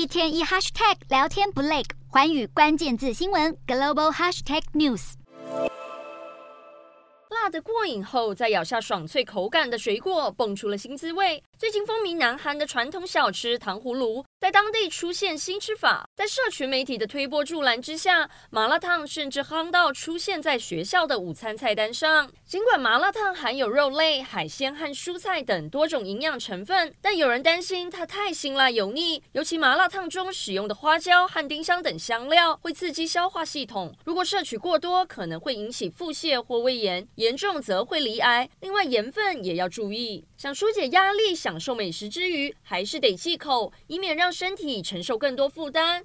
一天一 hashtag 聊天不累，环宇关键字新闻 global hashtag news。辣的过瘾后，再咬下爽脆口感的水果，蹦出了新滋味。最近风靡南韩的传统小吃糖葫芦，在当地出现新吃法。在社群媒体的推波助澜之下，麻辣烫甚至夯到出现在学校的午餐菜单上。尽管麻辣烫含有肉类、海鲜和蔬菜等多种营养成分，但有人担心它太辛辣油腻，尤其麻辣烫中使用的花椒和丁香等香料会刺激消化系统，如果摄取过多，可能会引起腹泻或胃炎，严重则会罹癌。另外，盐分也要注意。想纾解压力，享受美食之余，还是得忌口，以免让让身体承受更多负担。